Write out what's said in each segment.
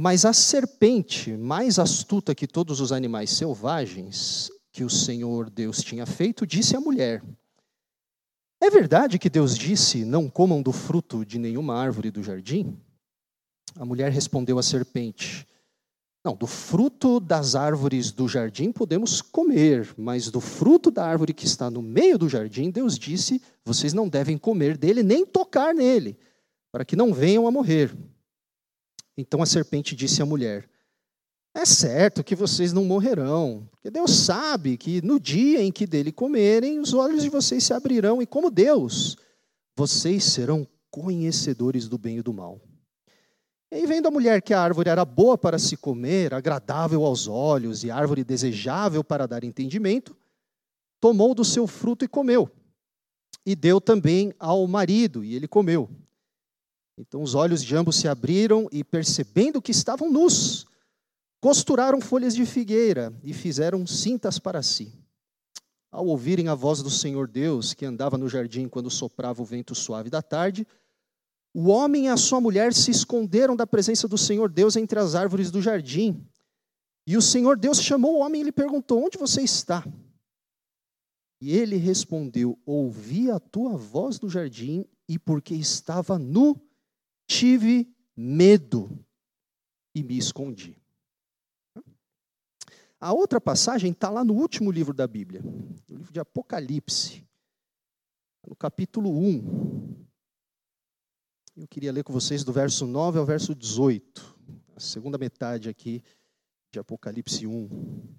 Mas a serpente, mais astuta que todos os animais selvagens que o Senhor Deus tinha feito, disse à mulher: É verdade que Deus disse: Não comam do fruto de nenhuma árvore do jardim? A mulher respondeu à serpente: Não, do fruto das árvores do jardim podemos comer, mas do fruto da árvore que está no meio do jardim, Deus disse: Vocês não devem comer dele nem tocar nele, para que não venham a morrer. Então a serpente disse à mulher: É certo que vocês não morrerão, porque Deus sabe que no dia em que dele comerem, os olhos de vocês se abrirão, e como Deus, vocês serão conhecedores do bem e do mal. E vendo a mulher que a árvore era boa para se comer, agradável aos olhos e árvore desejável para dar entendimento, tomou do seu fruto e comeu. E deu também ao marido, e ele comeu. Então os olhos de ambos se abriram e, percebendo que estavam nus, costuraram folhas de figueira e fizeram cintas para si. Ao ouvirem a voz do Senhor Deus, que andava no jardim quando soprava o vento suave da tarde, o homem e a sua mulher se esconderam da presença do Senhor Deus entre as árvores do jardim. E o Senhor Deus chamou o homem e lhe perguntou: Onde você está? E ele respondeu: Ouvi a tua voz do jardim, e porque estava nu, tive medo e me escondi. A outra passagem está lá no último livro da Bíblia, no livro de Apocalipse, no capítulo 1. Eu queria ler com vocês do verso 9 ao verso 18, a segunda metade aqui de Apocalipse 1.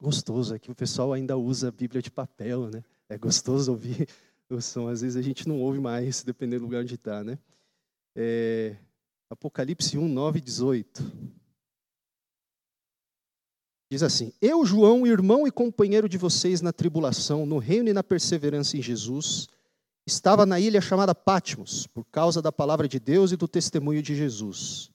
Gostoso, aqui o pessoal ainda usa a Bíblia de papel, né? É gostoso ouvir o som. Às vezes a gente não ouve mais, dependendo do lugar onde está, né? É, Apocalipse 1, 9 e 18. Diz assim: Eu, João, irmão e companheiro de vocês na tribulação, no reino e na perseverança em Jesus, estava na ilha chamada Patmos, por causa da palavra de Deus e do testemunho de Jesus.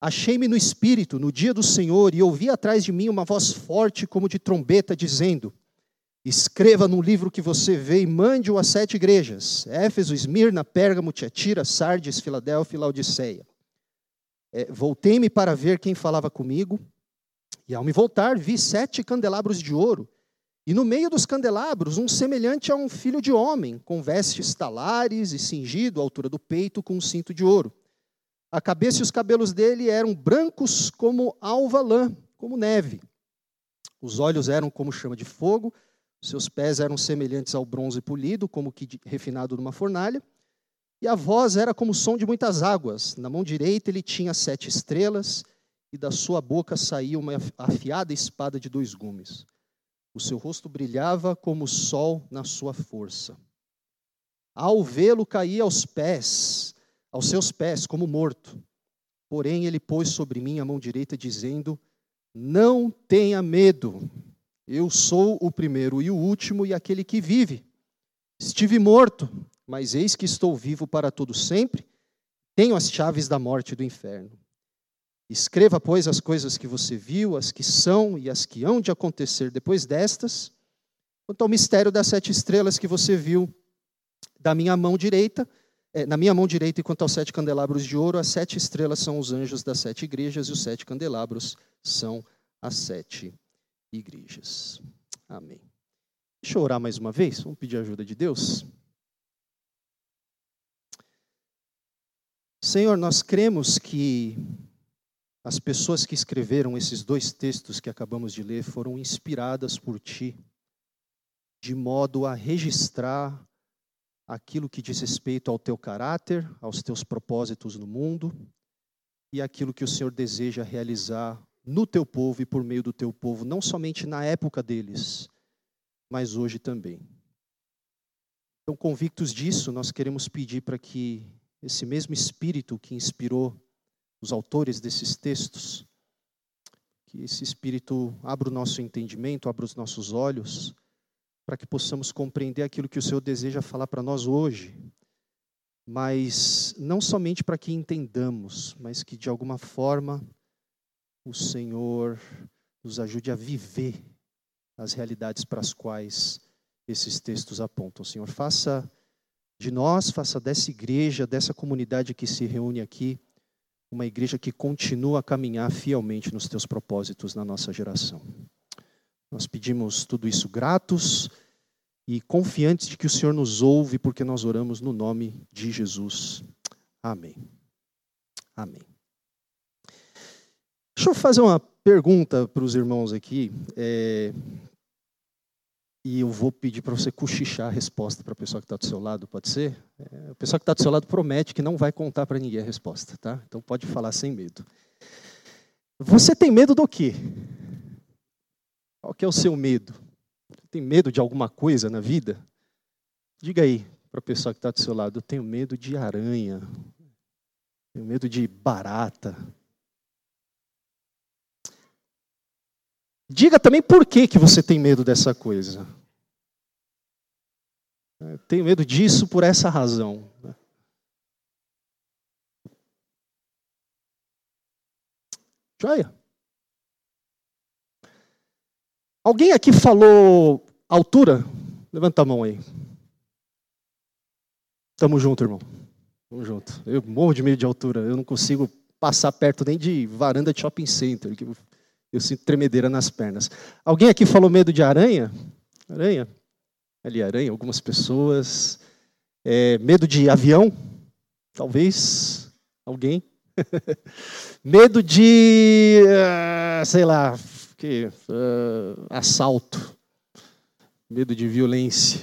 Achei-me no espírito, no dia do Senhor, e ouvi atrás de mim uma voz forte como de trombeta, dizendo: Escreva no livro que você vê e mande-o às sete igrejas: Éfeso, Esmirna, Pérgamo, Tiatira, Sardes, Filadélfia e Laodiceia. É, Voltei-me para ver quem falava comigo, e ao me voltar, vi sete candelabros de ouro, e no meio dos candelabros, um semelhante a um filho de homem, com vestes talares e cingido à altura do peito com um cinto de ouro. A cabeça e os cabelos dele eram brancos como alva lã, como neve. Os olhos eram como chama de fogo, seus pés eram semelhantes ao bronze polido, como que refinado numa fornalha. E a voz era como o som de muitas águas. Na mão direita ele tinha sete estrelas, e da sua boca saía uma afiada espada de dois gumes. O seu rosto brilhava como o sol na sua força. Ao vê-lo, caía aos pés, aos seus pés, como morto. Porém, ele pôs sobre mim a mão direita, dizendo: Não tenha medo. Eu sou o primeiro e o último e aquele que vive. Estive morto, mas eis que estou vivo para todo sempre. Tenho as chaves da morte e do inferno. Escreva, pois, as coisas que você viu, as que são e as que hão de acontecer depois destas. Quanto ao mistério das sete estrelas que você viu da minha mão direita, é, na minha mão direita, e quanto aos sete candelabros de ouro, as sete estrelas são os anjos das sete igrejas e os sete candelabros são as sete igrejas. Amém. Deixa eu orar mais uma vez, vamos pedir a ajuda de Deus. Senhor, nós cremos que as pessoas que escreveram esses dois textos que acabamos de ler foram inspiradas por Ti, de modo a registrar aquilo que diz respeito ao Teu caráter, aos Teus propósitos no mundo e aquilo que o Senhor deseja realizar no teu povo e por meio do teu povo, não somente na época deles, mas hoje também. Então, convictos disso, nós queremos pedir para que esse mesmo espírito que inspirou os autores desses textos, que esse espírito abra o nosso entendimento, abra os nossos olhos, para que possamos compreender aquilo que o Senhor deseja falar para nós hoje, mas não somente para que entendamos, mas que de alguma forma o Senhor nos ajude a viver as realidades para as quais esses textos apontam. Senhor, faça de nós, faça dessa igreja, dessa comunidade que se reúne aqui, uma igreja que continua a caminhar fielmente nos teus propósitos na nossa geração. Nós pedimos tudo isso gratos e confiantes de que o Senhor nos ouve, porque nós oramos no nome de Jesus. Amém. Amém. Deixa eu fazer uma pergunta para os irmãos aqui. É, e eu vou pedir para você cochichar a resposta para a pessoa que está do seu lado, pode ser? É, a pessoa que está do seu lado promete que não vai contar para ninguém a resposta, tá? Então pode falar sem medo. Você tem medo do quê? Qual que é o seu medo? Tem medo de alguma coisa na vida? Diga aí para a pessoa que está do seu lado, eu tenho medo de aranha, tenho medo de barata. Diga também por que, que você tem medo dessa coisa. Tenho medo disso por essa razão. Joia. Alguém aqui falou altura? Levanta a mão aí. Tamo junto, irmão. Tamo junto. Eu morro de medo de altura. Eu não consigo passar perto nem de varanda de shopping center. Eu sinto tremedeira nas pernas. Alguém aqui falou medo de aranha? Aranha? ali aranha, algumas pessoas. É, medo de avião, talvez, alguém. medo de, uh, sei lá, que, uh, assalto, medo de violência.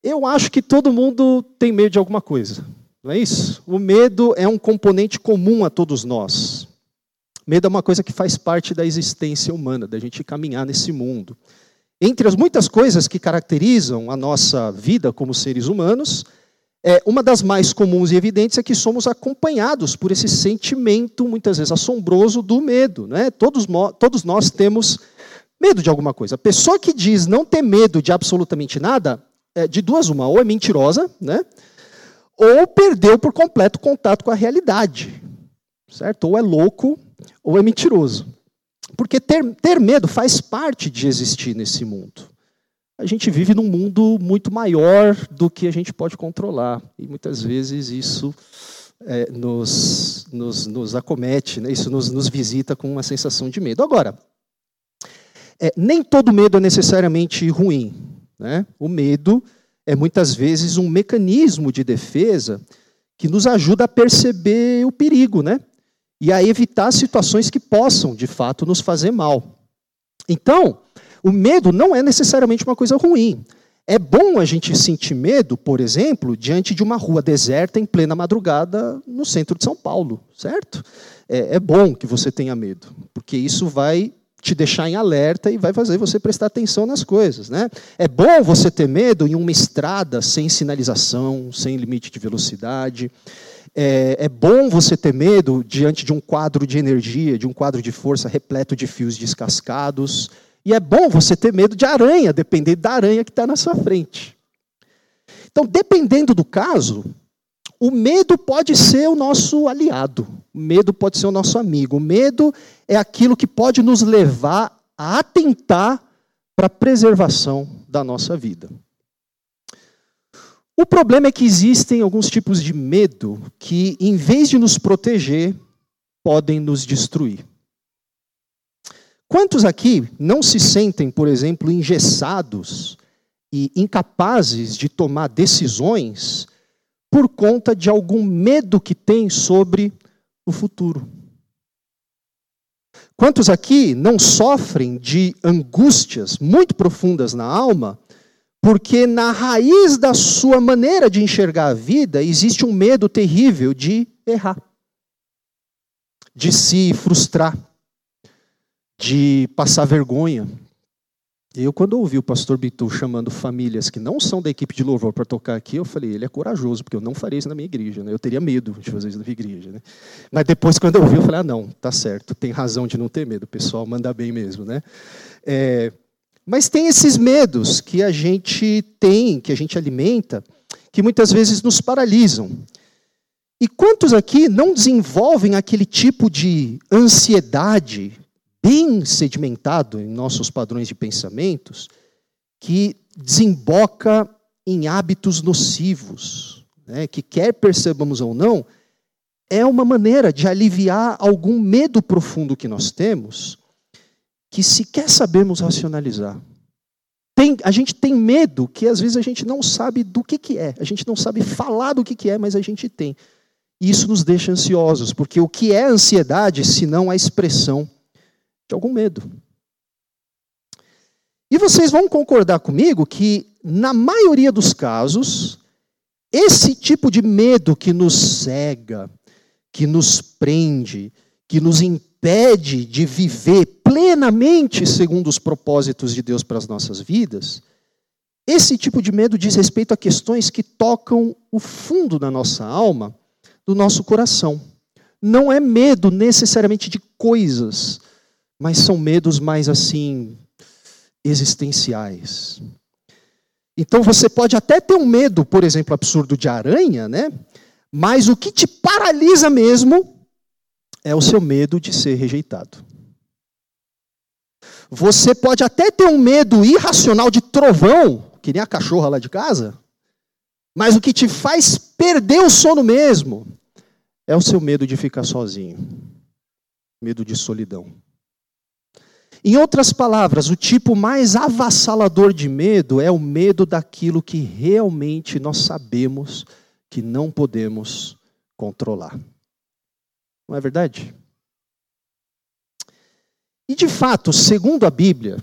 Eu acho que todo mundo tem medo de alguma coisa, não é isso? O medo é um componente comum a todos nós. Medo é uma coisa que faz parte da existência humana, da gente caminhar nesse mundo. Entre as muitas coisas que caracterizam a nossa vida como seres humanos, é, uma das mais comuns e evidentes é que somos acompanhados por esse sentimento, muitas vezes assombroso, do medo. Né? Todos, todos nós temos medo de alguma coisa. A pessoa que diz não ter medo de absolutamente nada, é, de duas uma, ou é mentirosa, né? Ou perdeu por completo contato com a realidade. Certo? Ou é louco, ou é mentiroso. Porque ter, ter medo faz parte de existir nesse mundo. A gente vive num mundo muito maior do que a gente pode controlar. E muitas vezes isso é, nos, nos, nos, acomete, né? isso nos, nos, visita com uma sensação de medo. Agora, é, nem todo medo é necessariamente ruim. Né? O medo é muitas vezes um mecanismo de defesa que nos ajuda a perceber o perigo, né? e a evitar situações que possam, de fato, nos fazer mal. Então, o medo não é necessariamente uma coisa ruim. É bom a gente sentir medo, por exemplo, diante de uma rua deserta em plena madrugada no centro de São Paulo, certo? É, é bom que você tenha medo, porque isso vai te deixar em alerta e vai fazer você prestar atenção nas coisas. Né? É bom você ter medo em uma estrada sem sinalização, sem limite de velocidade. É, é, bom você ter medo diante de um quadro de energia, de um quadro de força repleto de fios descascados. E é bom você ter medo de aranha, dependendo da aranha que está na sua frente. Então, dependendo do caso, o medo pode ser o nosso aliado, o medo pode ser o nosso amigo. O medo é aquilo que pode nos levar a atentar para a preservação da nossa vida. O problema é que existem alguns tipos de medo que, em vez de nos proteger, podem nos destruir. Quantos aqui não se sentem, por exemplo, engessados e incapazes de tomar decisões por conta de algum medo que têm sobre o futuro? Quantos aqui não sofrem de angústias muito profundas na alma porque na raiz da sua maneira de enxergar a vida existe um medo terrível de errar, de se frustrar, de passar vergonha. Eu, quando ouvi o pastor Bitu chamando famílias que não são da equipe de louvor para tocar aqui, eu falei, ele é corajoso, porque eu não faria isso na minha igreja. Né? Eu teria medo de fazer isso na minha igreja. Né? Mas depois, quando eu ouvi, eu falei, ah, não, tá certo, tem razão de não ter medo, o pessoal manda bem mesmo. Né? É, mas tem esses medos que a gente tem, que a gente alimenta, que muitas vezes nos paralisam. E quantos aqui não desenvolvem aquele tipo de ansiedade bem sedimentado em nossos padrões de pensamentos, que desemboca em hábitos nocivos, né, que quer percebamos ou não, é uma maneira de aliviar algum medo profundo que nós temos, que sequer sabemos racionalizar. Tem, a gente tem medo que às vezes a gente não sabe do que, que é, a gente não sabe falar do que, que é, mas a gente tem. E isso nos deixa ansiosos, porque o que é ansiedade, se não a expressão de algum medo? E vocês vão concordar comigo que, na maioria dos casos, esse tipo de medo que nos cega, que nos prende, que nos impede de viver plenamente segundo os propósitos de Deus para as nossas vidas, esse tipo de medo diz respeito a questões que tocam o fundo da nossa alma, do nosso coração. Não é medo necessariamente de coisas, mas são medos mais assim existenciais. Então você pode até ter um medo, por exemplo, absurdo de aranha, né? Mas o que te paralisa mesmo é o seu medo de ser rejeitado. Você pode até ter um medo irracional de trovão, que nem a cachorra lá de casa, mas o que te faz perder o sono mesmo é o seu medo de ficar sozinho, medo de solidão. Em outras palavras, o tipo mais avassalador de medo é o medo daquilo que realmente nós sabemos que não podemos controlar. Não é verdade? E de fato, segundo a Bíblia,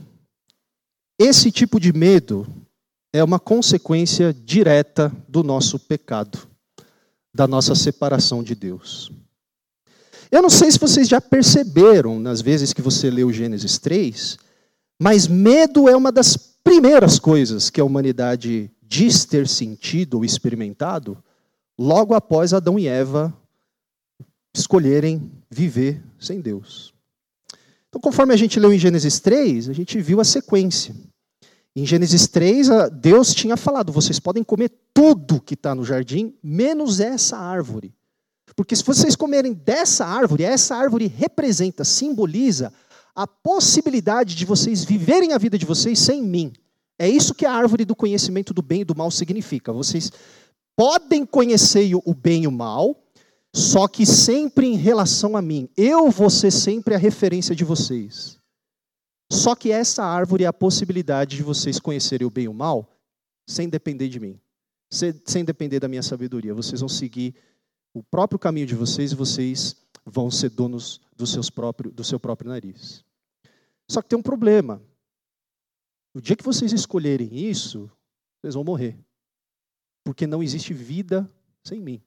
esse tipo de medo é uma consequência direta do nosso pecado, da nossa separação de Deus. Eu não sei se vocês já perceberam nas vezes que você leu Gênesis 3, mas medo é uma das primeiras coisas que a humanidade diz ter sentido ou experimentado logo após Adão e Eva escolherem viver sem Deus. Então, conforme a gente leu em Gênesis 3, a gente viu a sequência. Em Gênesis 3, Deus tinha falado: vocês podem comer tudo que está no jardim, menos essa árvore. Porque se vocês comerem dessa árvore, essa árvore representa, simboliza a possibilidade de vocês viverem a vida de vocês sem mim. É isso que a árvore do conhecimento do bem e do mal significa. Vocês podem conhecer o bem e o mal, só que sempre em relação a mim. Eu vou ser sempre a referência de vocês. Só que essa árvore é a possibilidade de vocês conhecerem o bem e o mal sem depender de mim, sem depender da minha sabedoria. Vocês vão seguir o próprio caminho de vocês e vocês vão ser donos do, seus próprio, do seu próprio nariz. Só que tem um problema. No dia que vocês escolherem isso, vocês vão morrer. Porque não existe vida sem mim.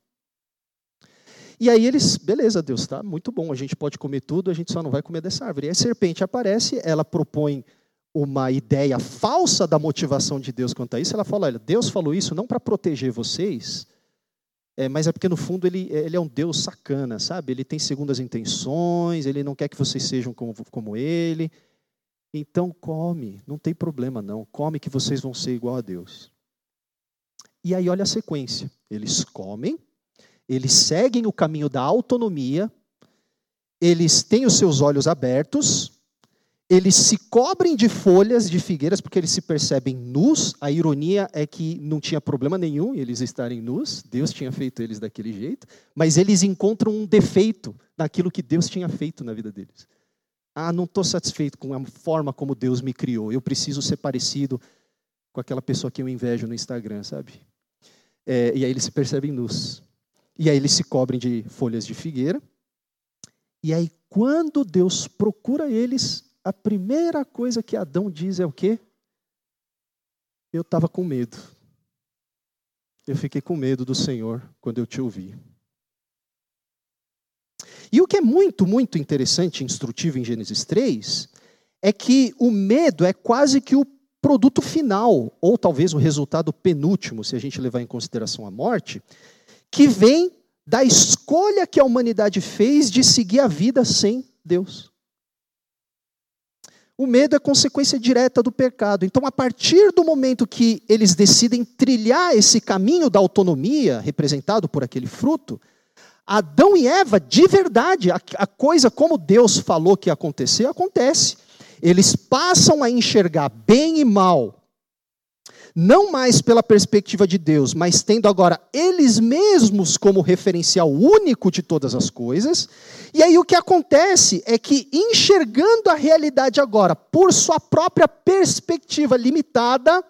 E aí eles, beleza, Deus, tá muito bom, a gente pode comer tudo, a gente só não vai comer dessa árvore. E a serpente aparece, ela propõe uma ideia falsa da motivação de Deus quanto a isso. Ela fala: olha, Deus falou isso não para proteger vocês, é, mas é porque no fundo ele, ele é um Deus sacana, sabe? Ele tem segundas intenções, ele não quer que vocês sejam como, como ele. Então come, não tem problema não. Come que vocês vão ser igual a Deus. E aí olha a sequência. Eles comem, eles seguem o caminho da autonomia, eles têm os seus olhos abertos, eles se cobrem de folhas de figueiras porque eles se percebem nus. A ironia é que não tinha problema nenhum eles estarem nus, Deus tinha feito eles daquele jeito, mas eles encontram um defeito naquilo que Deus tinha feito na vida deles. Ah, não estou satisfeito com a forma como Deus me criou, eu preciso ser parecido com aquela pessoa que eu invejo no Instagram, sabe? É, e aí eles se percebem nus. E aí eles se cobrem de folhas de figueira. E aí, quando Deus procura eles, a primeira coisa que Adão diz é o quê? Eu estava com medo. Eu fiquei com medo do Senhor quando eu te ouvi. E o que é muito, muito interessante e instrutivo em Gênesis 3 é que o medo é quase que o produto final, ou talvez o resultado penúltimo, se a gente levar em consideração a morte, que vem da escolha que a humanidade fez de seguir a vida sem Deus. O medo é consequência direta do pecado. Então, a partir do momento que eles decidem trilhar esse caminho da autonomia, representado por aquele fruto, Adão e Eva, de verdade, a, a coisa como Deus falou que ia acontecer, acontece. Eles passam a enxergar bem e mal não mais pela perspectiva de Deus, mas tendo agora eles mesmos como referencial único de todas as coisas. E aí o que acontece é que, enxergando a realidade agora por sua própria perspectiva limitada,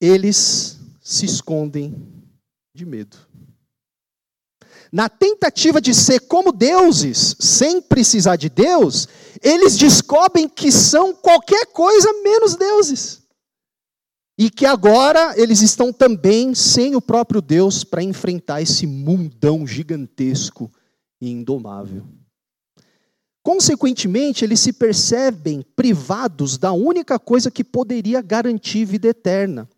eles se escondem de medo. Na tentativa de ser como deuses, sem precisar de Deus, eles descobrem que são qualquer coisa menos deuses. E que agora eles estão também sem o próprio Deus para enfrentar esse mundão gigantesco e indomável. Consequentemente, eles se percebem privados da única coisa que poderia garantir vida eterna.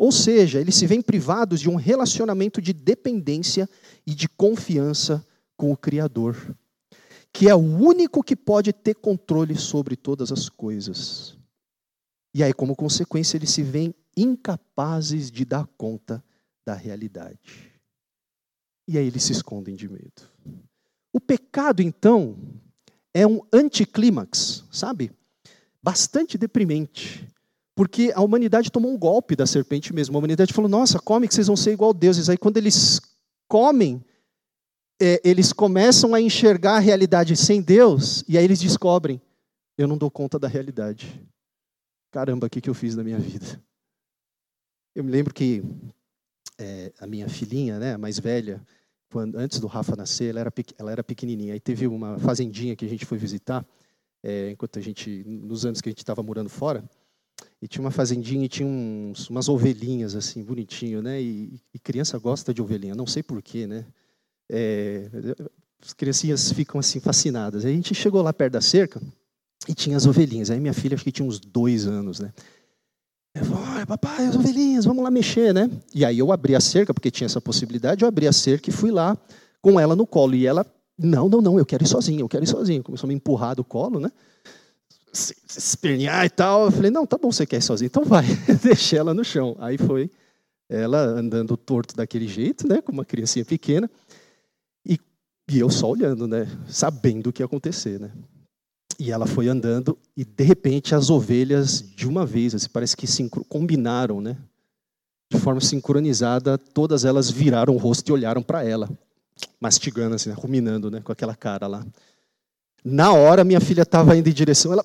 Ou seja, eles se veem privados de um relacionamento de dependência e de confiança com o Criador, que é o único que pode ter controle sobre todas as coisas. E aí, como consequência, eles se veem incapazes de dar conta da realidade. E aí eles se escondem de medo. O pecado, então, é um anticlímax, sabe? Bastante deprimente. Porque a humanidade tomou um golpe da serpente mesmo. A humanidade falou: nossa, come que vocês vão ser igual a deuses. Aí quando eles comem, é, eles começam a enxergar a realidade sem Deus, e aí eles descobrem: eu não dou conta da realidade. Caramba, o que, que eu fiz na minha vida? Eu me lembro que é, a minha filhinha, né, a mais velha, quando, antes do Rafa nascer, ela era, ela era pequenininha. Aí teve uma fazendinha que a gente foi visitar, é, enquanto a gente, nos anos que a gente estava morando fora. E tinha uma fazendinha e tinha uns, umas ovelhinhas, assim, bonitinho, né? E, e, criança gosta de ovelhinha, não sei porquê, né? É, as criancinhas ficam, assim, fascinadas. A gente chegou lá perto da cerca e tinha as ovelhinhas. Aí minha filha, acho que tinha uns dois anos, né? Eu falei, olha, papai, as ovelhinhas, vamos lá mexer, né? E aí eu abri a cerca, porque tinha essa possibilidade, eu abri a cerca e fui lá com ela no colo. E ela, não, não, não, eu quero ir sozinha, eu quero ir sozinha. Começou a me empurrar do colo, né? Se espernear e tal. Eu falei, não, tá bom, você quer ir sozinho, então vai. Deixei ela no chão. Aí foi ela andando torto daquele jeito, né, como uma criancinha pequena, e, e eu só olhando, né, sabendo o que ia acontecer, né. E ela foi andando e de repente as ovelhas de uma vez, assim, parece que combinaram, né, de forma sincronizada, todas elas viraram o rosto e olharam para ela, mastigando assim, né, ruminando, né, com aquela cara lá. Na hora minha filha estava indo em direção, ela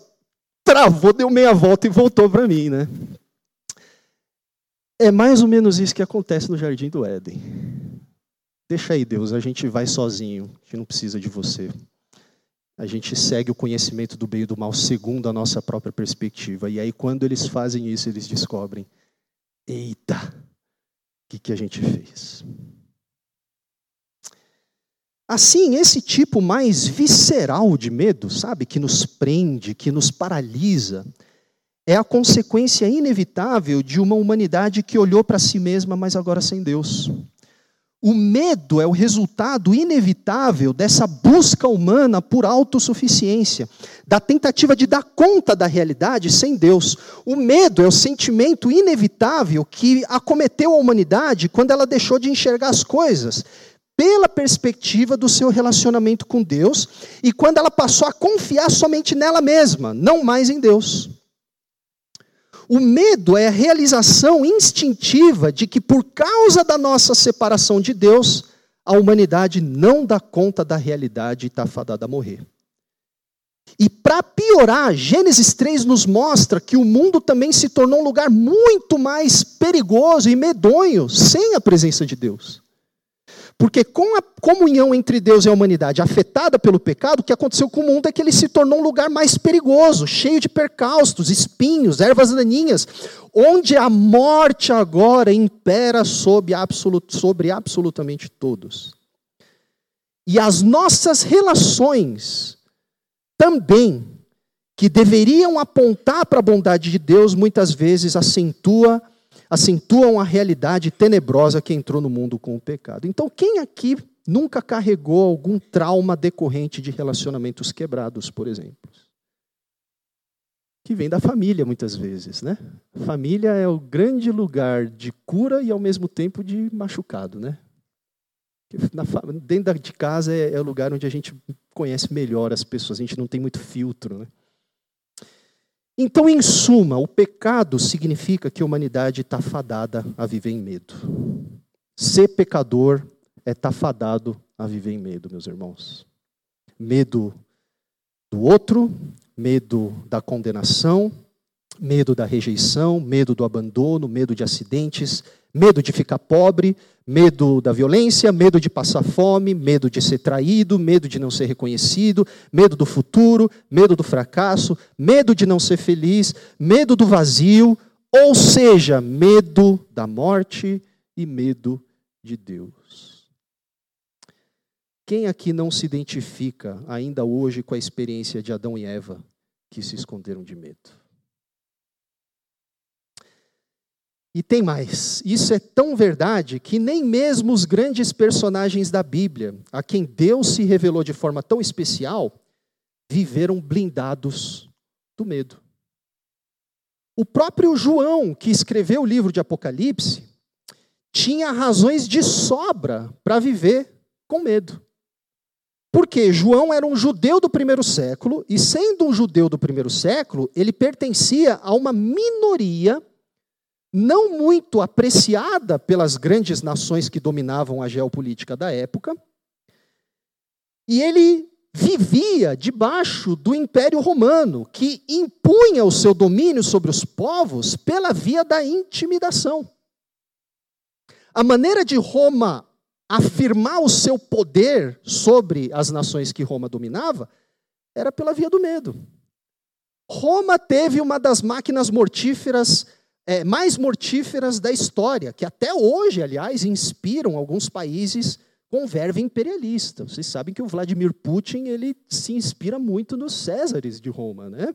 travou, deu meia volta e voltou para mim, né? É mais ou menos isso que acontece no jardim do Éden. Deixa aí, Deus, a gente vai sozinho, a gente não precisa de você. A gente segue o conhecimento do bem e do mal segundo a nossa própria perspectiva. E aí, quando eles fazem isso, eles descobrem: eita, o que, que a gente fez? Assim, esse tipo mais visceral de medo, sabe, que nos prende, que nos paralisa, é a consequência inevitável de uma humanidade que olhou para si mesma, mas agora sem Deus. O medo é o resultado inevitável dessa busca humana por autossuficiência, da tentativa de dar conta da realidade sem Deus. O medo é o sentimento inevitável que acometeu a humanidade quando ela deixou de enxergar as coisas pela perspectiva do seu relacionamento com Deus e quando ela passou a confiar somente nela mesma, não mais em Deus. O medo é a realização instintiva de que, por causa da nossa separação de Deus, a humanidade não dá conta da realidade e está fadada a morrer. E para piorar, Gênesis 3 nos mostra que o mundo também se tornou um lugar muito mais perigoso e medonho sem a presença de Deus. Porque com a comunhão entre Deus e a humanidade afetada pelo pecado, o que aconteceu com o mundo é que ele se tornou um lugar mais perigoso, cheio de percalços, espinhos, ervas daninhas, onde a morte agora impera sobre, absolut, sobre absolutamente todos. E as nossas relações também, que deveriam apontar para a bondade de Deus, muitas vezes acentua acentuam a realidade tenebrosa que entrou no mundo com o pecado. Então, quem aqui nunca carregou algum trauma decorrente de relacionamentos quebrados, por exemplo? Que vem da família, muitas vezes, né? Família é o grande lugar de cura e, ao mesmo tempo, de machucado, né? Dentro de casa é, é o lugar onde a gente conhece melhor as pessoas, a gente não tem muito filtro, né? Então, em suma, o pecado significa que a humanidade está fadada a viver em medo. Ser pecador é estar tá fadado a viver em medo, meus irmãos. Medo do outro, medo da condenação, medo da rejeição, medo do abandono, medo de acidentes, medo de ficar pobre, medo da violência, medo de passar fome, medo de ser traído, medo de não ser reconhecido, medo do futuro, medo do fracasso, medo de não ser feliz, medo do vazio, ou seja, medo da morte e medo de Deus. Quem aqui não se identifica ainda hoje com a experiência de Adão e Eva que se esconderam de medo? E tem mais. Isso é tão verdade que nem mesmo os grandes personagens da Bíblia, a quem Deus se revelou de forma tão especial, viveram blindados do medo. O próprio João, que escreveu o livro de Apocalipse, tinha razões de sobra para viver com medo. Porque João era um judeu do primeiro século, e sendo um judeu do primeiro século, ele pertencia a uma minoria não muito apreciada pelas grandes nações que dominavam a geopolítica da época, e ele vivia debaixo do Império Romano, que impunha o seu domínio sobre os povos pela via da intimidação. A maneira de Roma afirmar o seu poder sobre as nações que Roma dominava era pela via do medo. Roma teve uma das máquinas mortíferas é, mais mortíferas da história, que até hoje, aliás, inspiram alguns países com verve imperialista. Vocês sabem que o Vladimir Putin ele se inspira muito nos Césares de Roma, né?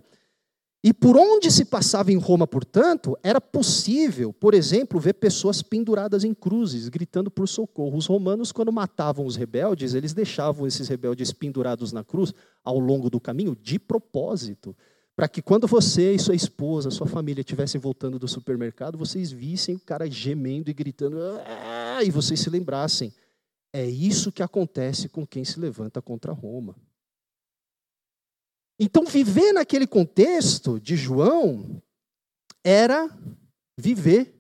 E por onde se passava em Roma, portanto, era possível, por exemplo, ver pessoas penduradas em cruzes, gritando por socorro. Os romanos, quando matavam os rebeldes, eles deixavam esses rebeldes pendurados na cruz ao longo do caminho de propósito para que quando você e sua esposa, sua família estivessem voltando do supermercado, vocês vissem o cara gemendo e gritando, ah", e vocês se lembrassem. É isso que acontece com quem se levanta contra Roma. Então, viver naquele contexto de João era viver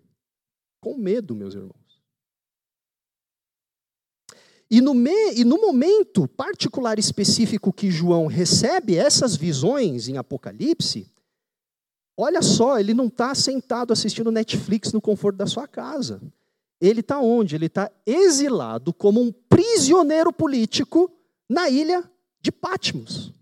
com medo, meus irmãos. E no, me, e no momento particular específico que João recebe essas visões em Apocalipse, olha só, ele não está sentado assistindo Netflix no conforto da sua casa. Ele está onde? Ele está exilado como um prisioneiro político na ilha de Patmos.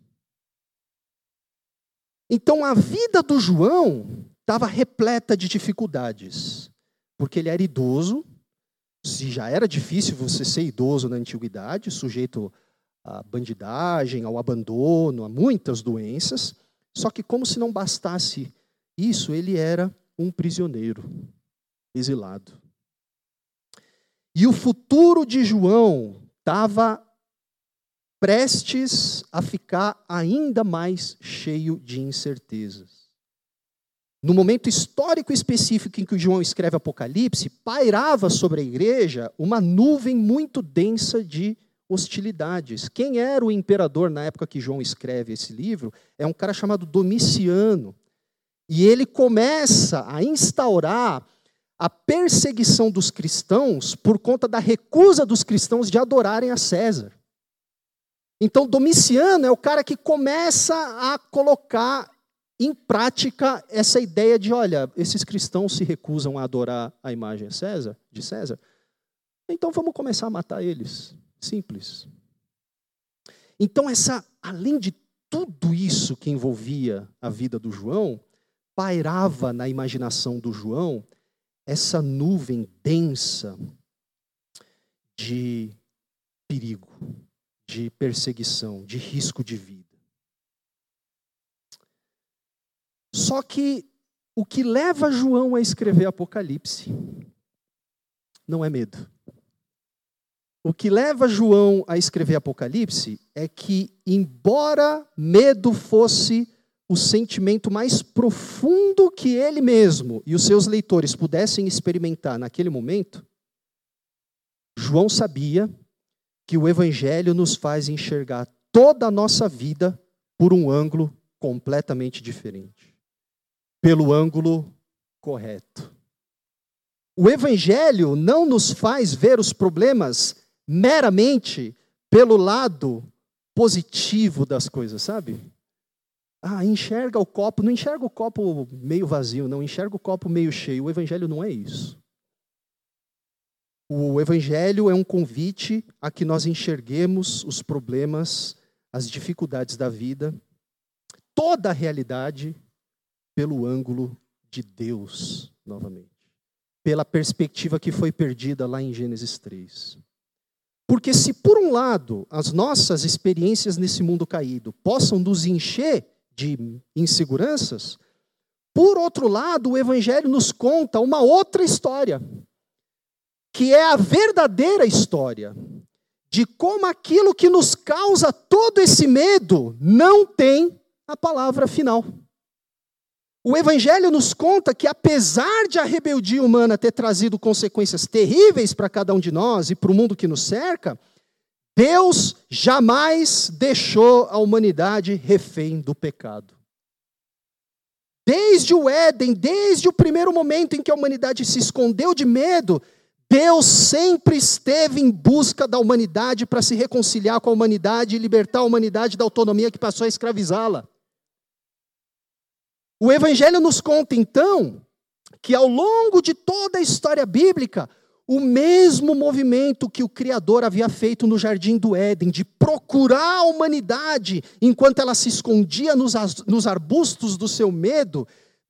Então a vida do João estava repleta de dificuldades, porque ele era idoso, se já era difícil você ser idoso na antiguidade, sujeito à bandidagem, ao abandono, a muitas doenças, só que como se não bastasse isso, ele era um prisioneiro, exilado. E o futuro de João estava prestes a ficar ainda mais cheio de incertezas. No momento histórico específico em que João escreve Apocalipse, pairava sobre a igreja uma nuvem muito densa de hostilidades. Quem era o imperador na época que João escreve esse livro é um cara chamado Domiciano. E ele começa a instaurar a perseguição dos cristãos por conta da recusa dos cristãos de adorarem a César. Então, Domiciano é o cara que começa a colocar em prática essa ideia de, olha, esses cristãos se recusam a adorar a imagem César, de César, então vamos começar a matar eles. Simples. Então essa, além de tudo isso que envolvia a vida do João, pairava na imaginação do João essa nuvem densa de perigo, de perseguição, de risco de vida. Só que o que leva João a escrever Apocalipse não é medo. O que leva João a escrever Apocalipse é que, embora medo fosse o sentimento mais profundo que ele mesmo e os seus leitores pudessem experimentar naquele momento, João sabia que o Evangelho nos faz enxergar toda a nossa vida por um ângulo completamente diferente. Pelo ângulo correto. O Evangelho não nos faz ver os problemas meramente pelo lado positivo das coisas, sabe? Ah, enxerga o copo, não enxerga o copo meio vazio, não, enxerga o copo meio cheio. O Evangelho não é isso. O Evangelho é um convite a que nós enxerguemos os problemas, as dificuldades da vida, toda a realidade, pelo ângulo de Deus, novamente. Pela perspectiva que foi perdida lá em Gênesis 3. Porque, se por um lado as nossas experiências nesse mundo caído possam nos encher de inseguranças, por outro lado, o Evangelho nos conta uma outra história, que é a verdadeira história de como aquilo que nos causa todo esse medo não tem a palavra final. O Evangelho nos conta que, apesar de a rebeldia humana ter trazido consequências terríveis para cada um de nós e para o mundo que nos cerca, Deus jamais deixou a humanidade refém do pecado. Desde o Éden, desde o primeiro momento em que a humanidade se escondeu de medo, Deus sempre esteve em busca da humanidade para se reconciliar com a humanidade e libertar a humanidade da autonomia que passou a escravizá-la. O Evangelho nos conta, então, que ao longo de toda a história bíblica, o mesmo movimento que o Criador havia feito no jardim do Éden, de procurar a humanidade enquanto ela se escondia nos arbustos do seu medo,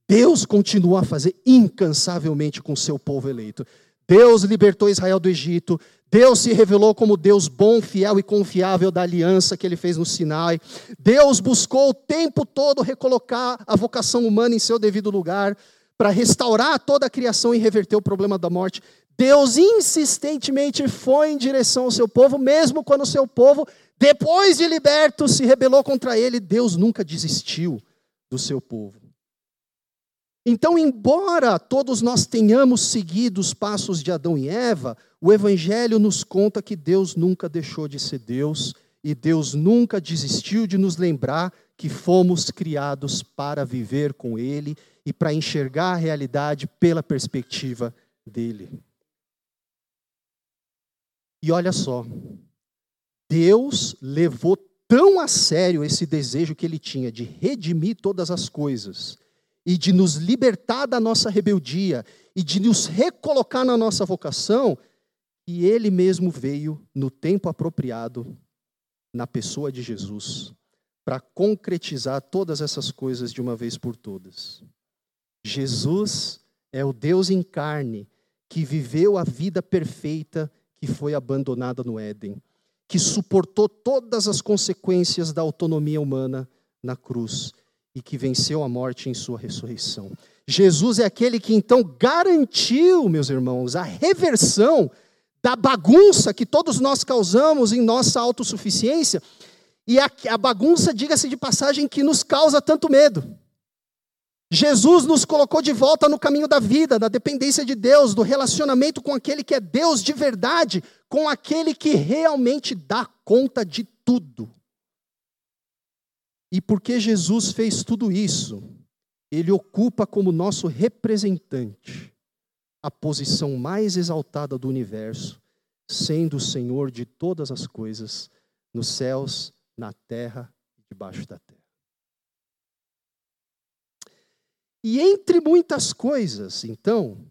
Deus continuou a fazer incansavelmente com o seu povo eleito. Deus libertou Israel do Egito, Deus se revelou como Deus bom, fiel e confiável da aliança que ele fez no Sinai. Deus buscou o tempo todo recolocar a vocação humana em seu devido lugar, para restaurar toda a criação e reverter o problema da morte. Deus insistentemente foi em direção ao seu povo, mesmo quando o seu povo, depois de liberto, se rebelou contra ele, Deus nunca desistiu do seu povo. Então, embora todos nós tenhamos seguido os passos de Adão e Eva, o Evangelho nos conta que Deus nunca deixou de ser Deus e Deus nunca desistiu de nos lembrar que fomos criados para viver com Ele e para enxergar a realidade pela perspectiva dele. E olha só, Deus levou tão a sério esse desejo que ele tinha de redimir todas as coisas e de nos libertar da nossa rebeldia e de nos recolocar na nossa vocação, que ele mesmo veio no tempo apropriado, na pessoa de Jesus, para concretizar todas essas coisas de uma vez por todas. Jesus é o Deus em carne que viveu a vida perfeita que foi abandonada no Éden, que suportou todas as consequências da autonomia humana na cruz e que venceu a morte em sua ressurreição. Jesus é aquele que então garantiu, meus irmãos, a reversão da bagunça que todos nós causamos em nossa autossuficiência e a, a bagunça, diga-se de passagem, que nos causa tanto medo. Jesus nos colocou de volta no caminho da vida, da dependência de Deus, do relacionamento com aquele que é Deus de verdade, com aquele que realmente dá conta de tudo. E porque Jesus fez tudo isso, ele ocupa como nosso representante a posição mais exaltada do universo, sendo o Senhor de todas as coisas, nos céus, na terra e debaixo da terra. E entre muitas coisas, então,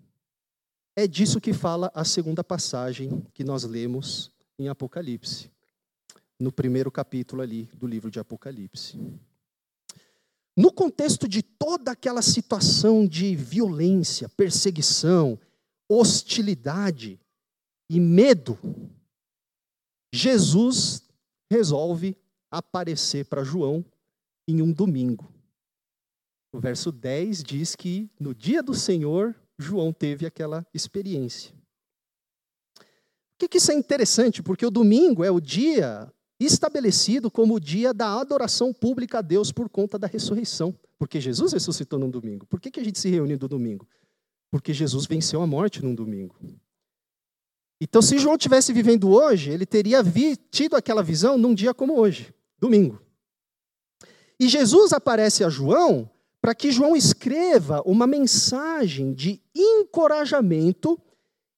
é disso que fala a segunda passagem que nós lemos em Apocalipse, no primeiro capítulo ali do livro de Apocalipse. No contexto de toda aquela situação de violência, perseguição, hostilidade e medo, Jesus resolve aparecer para João em um domingo. O verso 10 diz que no dia do Senhor, João teve aquela experiência. Que, que isso é interessante? Porque o domingo é o dia estabelecido como o dia da adoração pública a Deus por conta da ressurreição. Porque Jesus ressuscitou num domingo. Por que, que a gente se reúne no domingo? Porque Jesus venceu a morte num domingo. Então, se João tivesse vivendo hoje, ele teria tido aquela visão num dia como hoje, domingo. E Jesus aparece a João para que João escreva uma mensagem de encorajamento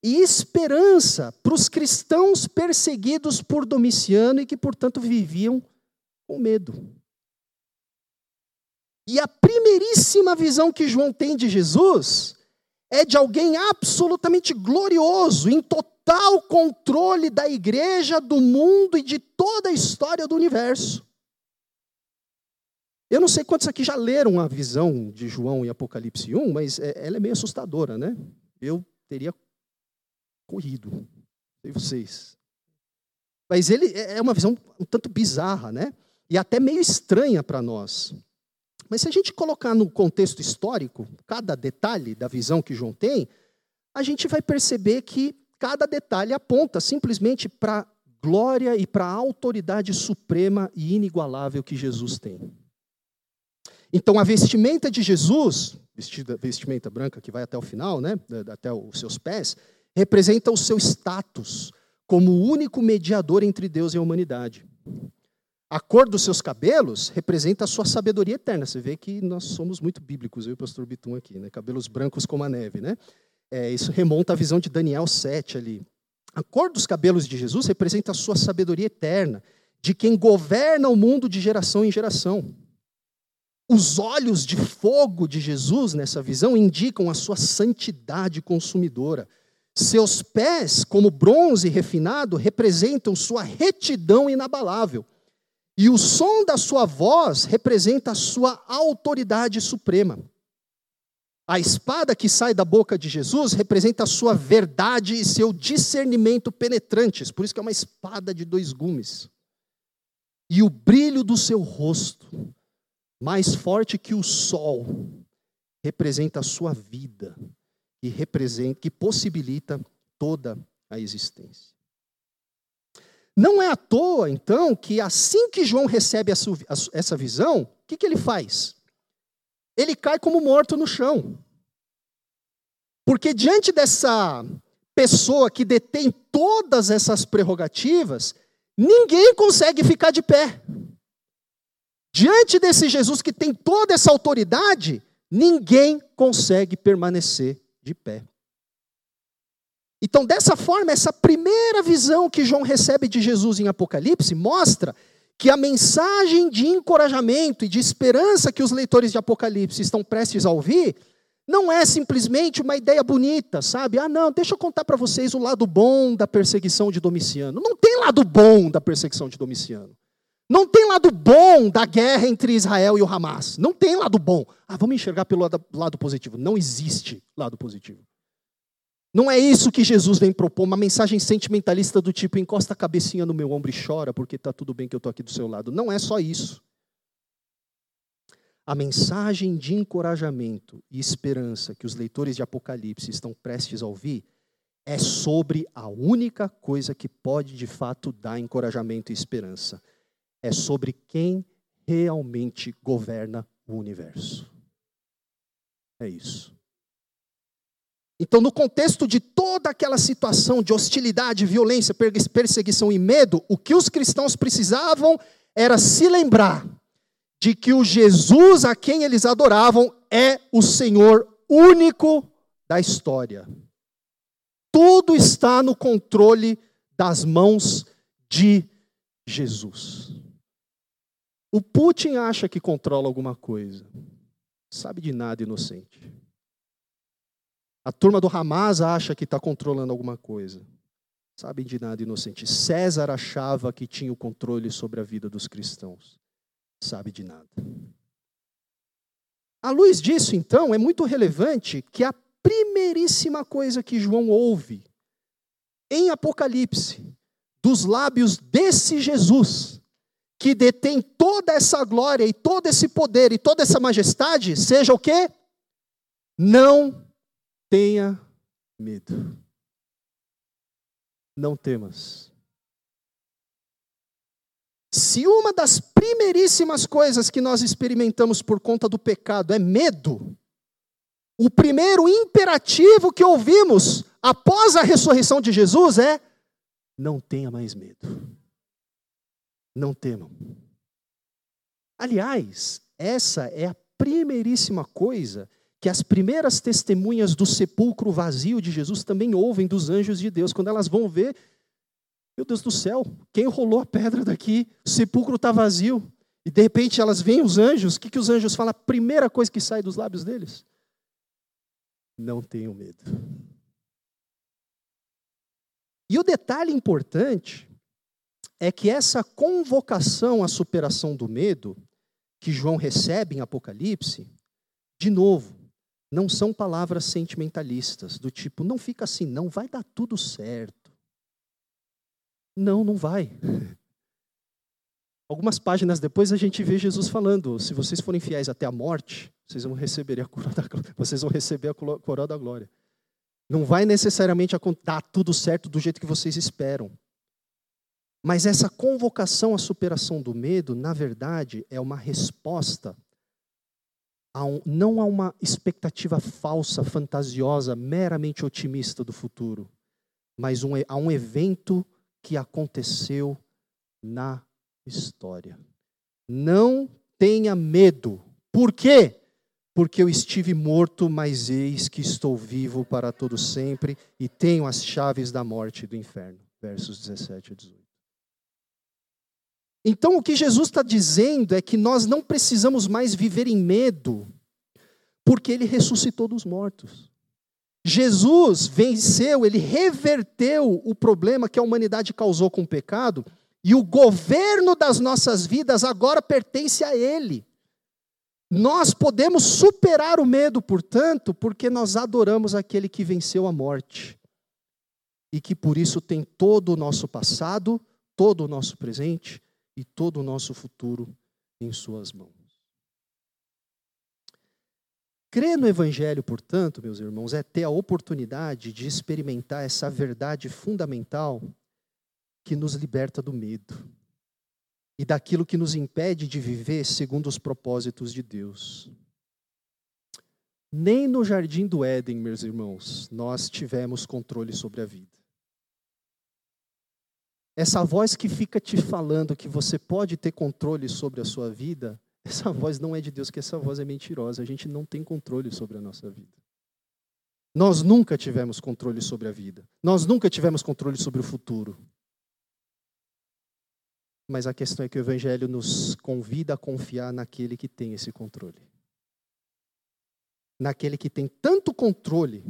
e esperança para os cristãos perseguidos por Domiciano e que, portanto, viviam com medo. E a primeiríssima visão que João tem de Jesus é de alguém absolutamente glorioso, em total controle da igreja, do mundo e de toda a história do universo. Eu não sei quantos aqui já leram a visão de João em Apocalipse 1, mas é, ela é meio assustadora, né? Eu teria corrido, sei vocês. Mas ele é, é uma visão um tanto bizarra, né? E até meio estranha para nós. Mas se a gente colocar no contexto histórico, cada detalhe da visão que João tem, a gente vai perceber que cada detalhe aponta simplesmente para a glória e para a autoridade suprema e inigualável que Jesus tem. Então, a vestimenta de Jesus, vestida, vestimenta branca que vai até o final, né, até os seus pés, representa o seu status como o único mediador entre Deus e a humanidade. A cor dos seus cabelos representa a sua sabedoria eterna. Você vê que nós somos muito bíblicos, eu e o pastor Bitum aqui, né? cabelos brancos como a neve. Né? É, isso remonta à visão de Daniel 7 ali. A cor dos cabelos de Jesus representa a sua sabedoria eterna, de quem governa o mundo de geração em geração. Os olhos de fogo de Jesus nessa visão indicam a sua santidade consumidora. Seus pés, como bronze refinado, representam sua retidão inabalável. E o som da sua voz representa a sua autoridade suprema. A espada que sai da boca de Jesus representa a sua verdade e seu discernimento penetrantes, por isso que é uma espada de dois gumes. E o brilho do seu rosto mais forte que o sol, representa a sua vida e representa que possibilita toda a existência. Não é à toa, então, que assim que João recebe essa visão, o que, que ele faz? Ele cai como morto no chão. Porque diante dessa pessoa que detém todas essas prerrogativas, ninguém consegue ficar de pé. Diante desse Jesus que tem toda essa autoridade, ninguém consegue permanecer de pé. Então, dessa forma, essa primeira visão que João recebe de Jesus em Apocalipse mostra que a mensagem de encorajamento e de esperança que os leitores de Apocalipse estão prestes a ouvir não é simplesmente uma ideia bonita, sabe? Ah, não, deixa eu contar para vocês o lado bom da perseguição de Domiciano. Não tem lado bom da perseguição de Domiciano. Não tem lado bom da guerra entre Israel e o Hamas. Não tem lado bom. Ah, vamos enxergar pelo lado positivo. Não existe lado positivo. Não é isso que Jesus vem propor, uma mensagem sentimentalista do tipo encosta a cabecinha no meu ombro e chora porque está tudo bem que eu estou aqui do seu lado. Não é só isso. A mensagem de encorajamento e esperança que os leitores de Apocalipse estão prestes a ouvir é sobre a única coisa que pode de fato dar encorajamento e esperança é sobre quem realmente governa o universo. É isso. Então, no contexto de toda aquela situação de hostilidade, violência, perseguição e medo, o que os cristãos precisavam era se lembrar de que o Jesus a quem eles adoravam é o Senhor único da história. Tudo está no controle das mãos de Jesus. O Putin acha que controla alguma coisa. Sabe de nada, inocente. A turma do Hamas acha que está controlando alguma coisa. Sabe de nada, inocente. César achava que tinha o controle sobre a vida dos cristãos. Sabe de nada. À luz disso, então, é muito relevante que a primeiríssima coisa que João ouve em Apocalipse, dos lábios desse Jesus, que detém toda essa glória e todo esse poder e toda essa majestade, seja o quê? Não tenha medo. Não temas. Se uma das primeiríssimas coisas que nós experimentamos por conta do pecado é medo, o primeiro imperativo que ouvimos após a ressurreição de Jesus é: não tenha mais medo não temam. Aliás, essa é a primeiríssima coisa que as primeiras testemunhas do sepulcro vazio de Jesus também ouvem dos anjos de Deus, quando elas vão ver, meu Deus do céu, quem rolou a pedra daqui? O sepulcro está vazio. E de repente elas veem os anjos, o que, que os anjos falam? A primeira coisa que sai dos lábios deles? Não tenham medo. E o detalhe importante é que essa convocação à superação do medo, que João recebe em Apocalipse, de novo, não são palavras sentimentalistas, do tipo, não fica assim, não vai dar tudo certo. Não, não vai. Algumas páginas depois a gente vê Jesus falando: se vocês forem fiéis até a morte, vocês vão receber a coroa da, vocês vão receber a coroa da glória. Não vai necessariamente dar tudo certo do jeito que vocês esperam. Mas essa convocação à superação do medo, na verdade, é uma resposta a um, não a uma expectativa falsa, fantasiosa, meramente otimista do futuro, mas um, a um evento que aconteceu na história. Não tenha medo. Por quê? Porque eu estive morto, mas eis que estou vivo para todo sempre e tenho as chaves da morte e do inferno. Versos 17 a 18. Então, o que Jesus está dizendo é que nós não precisamos mais viver em medo, porque ele ressuscitou dos mortos. Jesus venceu, ele reverteu o problema que a humanidade causou com o pecado, e o governo das nossas vidas agora pertence a ele. Nós podemos superar o medo, portanto, porque nós adoramos aquele que venceu a morte e que por isso tem todo o nosso passado, todo o nosso presente e todo o nosso futuro em Suas mãos. Crer no Evangelho, portanto, meus irmãos, é ter a oportunidade de experimentar essa verdade fundamental que nos liberta do medo e daquilo que nos impede de viver segundo os propósitos de Deus. Nem no jardim do Éden, meus irmãos, nós tivemos controle sobre a vida. Essa voz que fica te falando que você pode ter controle sobre a sua vida, essa voz não é de Deus, que essa voz é mentirosa. A gente não tem controle sobre a nossa vida. Nós nunca tivemos controle sobre a vida. Nós nunca tivemos controle sobre o futuro. Mas a questão é que o Evangelho nos convida a confiar naquele que tem esse controle. Naquele que tem tanto controle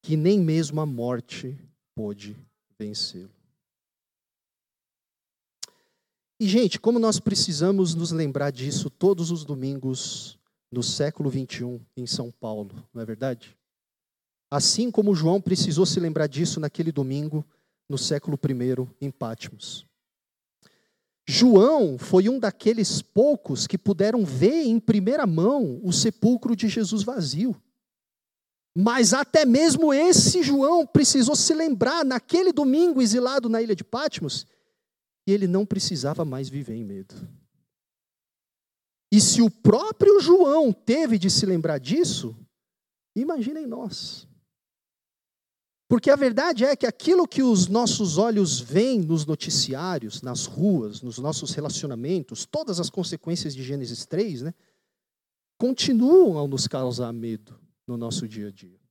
que nem mesmo a morte pôde vencê-lo. E, gente, como nós precisamos nos lembrar disso todos os domingos no século 21 em São Paulo, não é verdade? Assim como João precisou se lembrar disso naquele domingo no século I em Pátimos. João foi um daqueles poucos que puderam ver em primeira mão o sepulcro de Jesus vazio. Mas até mesmo esse João precisou se lembrar, naquele domingo exilado na ilha de Patmos, e ele não precisava mais viver em medo. E se o próprio João teve de se lembrar disso, imaginem nós. Porque a verdade é que aquilo que os nossos olhos veem nos noticiários, nas ruas, nos nossos relacionamentos, todas as consequências de Gênesis 3, né, continuam a nos causar medo no nosso dia a dia.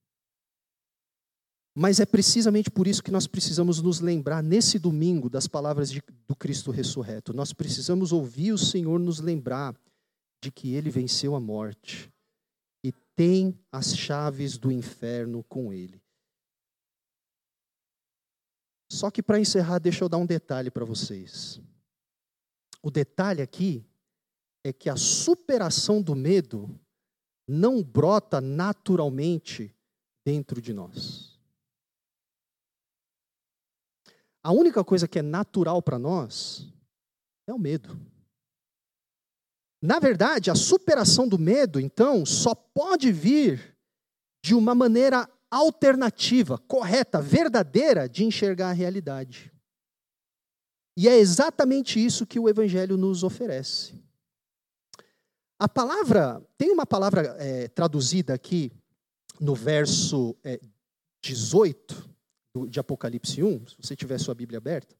Mas é precisamente por isso que nós precisamos nos lembrar nesse domingo das palavras de, do Cristo ressurreto. Nós precisamos ouvir o Senhor nos lembrar de que ele venceu a morte e tem as chaves do inferno com ele. Só que para encerrar, deixa eu dar um detalhe para vocês. O detalhe aqui é que a superação do medo não brota naturalmente dentro de nós. A única coisa que é natural para nós é o medo. Na verdade, a superação do medo, então, só pode vir de uma maneira alternativa, correta, verdadeira de enxergar a realidade. E é exatamente isso que o Evangelho nos oferece. A palavra, tem uma palavra é, traduzida aqui no verso é, 18, de Apocalipse 1, se você tiver sua Bíblia aberta,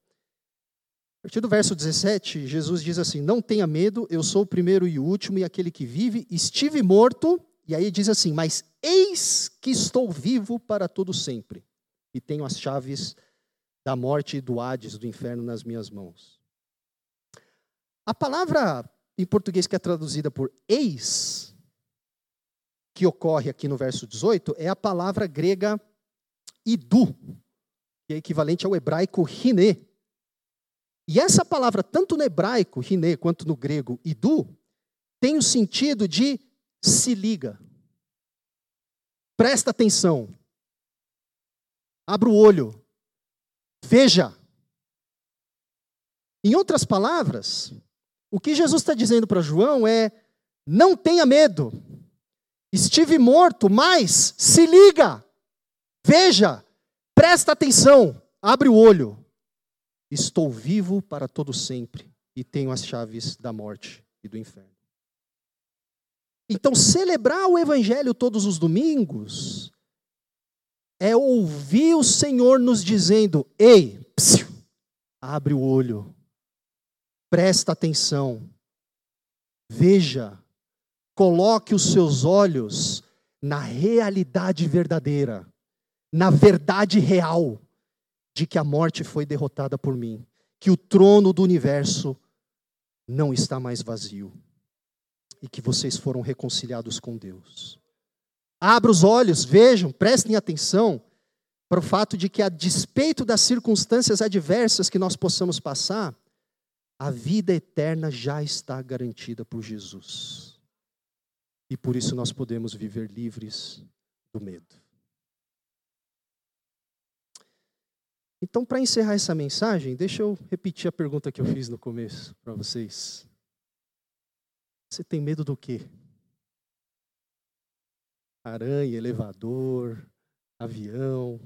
A partir do verso 17, Jesus diz assim: Não tenha medo, eu sou o primeiro e o último e aquele que vive. Estive morto, e aí diz assim: Mas eis que estou vivo para todo sempre, e tenho as chaves da morte e do Hades, do inferno, nas minhas mãos. A palavra em português que é traduzida por eis, que ocorre aqui no verso 18, é a palavra grega idu, é equivalente ao hebraico rine. E essa palavra, tanto no hebraico, rine, quanto no grego, idu, tem o sentido de se liga. Presta atenção. Abra o olho. Veja. Em outras palavras, o que Jesus está dizendo para João é: não tenha medo. Estive morto, mas se liga. Veja. Presta atenção. Abre o olho. Estou vivo para todo sempre e tenho as chaves da morte e do inferno. Então, celebrar o Evangelho todos os domingos é ouvir o Senhor nos dizendo: ei, psiu, abre o olho, presta atenção, veja, coloque os seus olhos na realidade verdadeira, na verdade real de que a morte foi derrotada por mim, que o trono do universo não está mais vazio e que vocês foram reconciliados com Deus. Abra os olhos, vejam, prestem atenção para o fato de que, a despeito das circunstâncias adversas que nós possamos passar, a vida eterna já está garantida por Jesus. E por isso nós podemos viver livres do medo. Então, para encerrar essa mensagem, deixa eu repetir a pergunta que eu fiz no começo para vocês. Você tem medo do quê? Aranha, elevador, avião.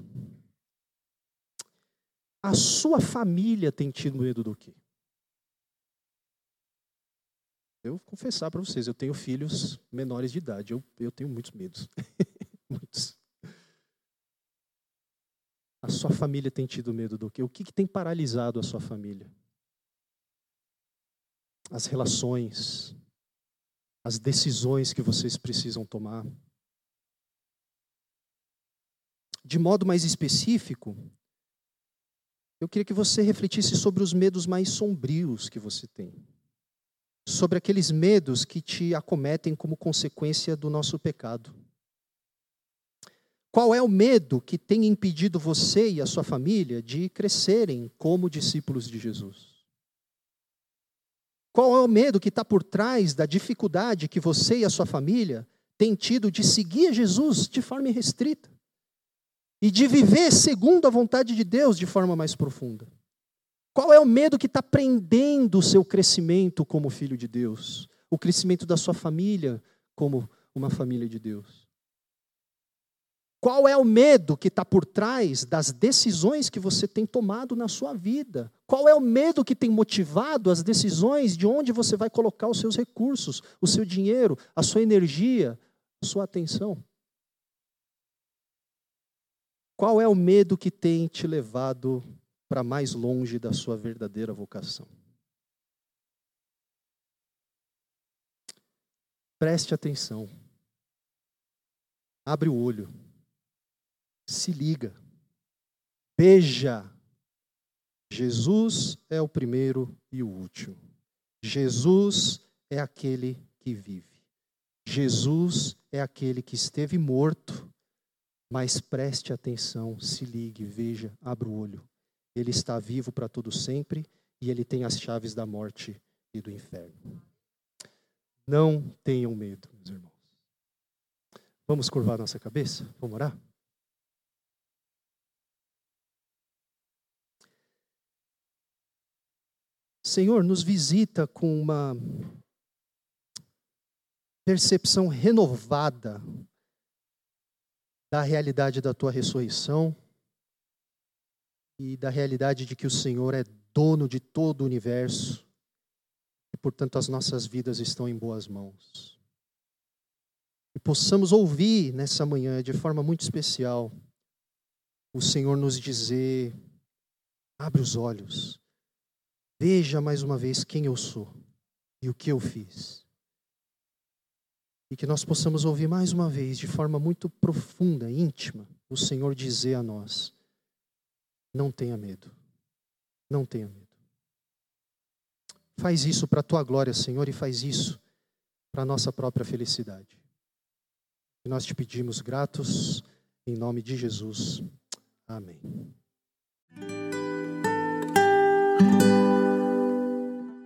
A sua família tem tido medo do quê? Eu vou confessar para vocês, eu tenho filhos menores de idade, eu, eu tenho muitos medos. muitos. A sua família tem tido medo do quê? O que, que tem paralisado a sua família? As relações, as decisões que vocês precisam tomar. De modo mais específico, eu queria que você refletisse sobre os medos mais sombrios que você tem. Sobre aqueles medos que te acometem como consequência do nosso pecado. Qual é o medo que tem impedido você e a sua família de crescerem como discípulos de Jesus? Qual é o medo que está por trás da dificuldade que você e a sua família têm tido de seguir Jesus de forma restrita? E de viver segundo a vontade de Deus de forma mais profunda? Qual é o medo que está prendendo o seu crescimento como filho de Deus? O crescimento da sua família como uma família de Deus? Qual é o medo que está por trás das decisões que você tem tomado na sua vida? Qual é o medo que tem motivado as decisões de onde você vai colocar os seus recursos, o seu dinheiro, a sua energia, a sua atenção? Qual é o medo que tem te levado para mais longe da sua verdadeira vocação? Preste atenção. Abre o olho se liga, veja. Jesus é o primeiro e o último. Jesus é aquele que vive. Jesus é aquele que esteve morto, mas preste atenção, se ligue, veja, abra o olho. Ele está vivo para todo sempre e ele tem as chaves da morte e do inferno. Não tenham medo, meus irmãos. Vamos curvar nossa cabeça? Vamos orar? Senhor, nos visita com uma percepção renovada da realidade da tua ressurreição e da realidade de que o Senhor é dono de todo o universo e, portanto, as nossas vidas estão em boas mãos. E possamos ouvir nessa manhã, de forma muito especial, o Senhor nos dizer: abre os olhos Veja mais uma vez quem eu sou e o que eu fiz. E que nós possamos ouvir mais uma vez, de forma muito profunda, íntima, o Senhor dizer a nós: não tenha medo, não tenha medo. Faz isso para a tua glória, Senhor, e faz isso para a nossa própria felicidade. E nós te pedimos gratos, em nome de Jesus. Amém.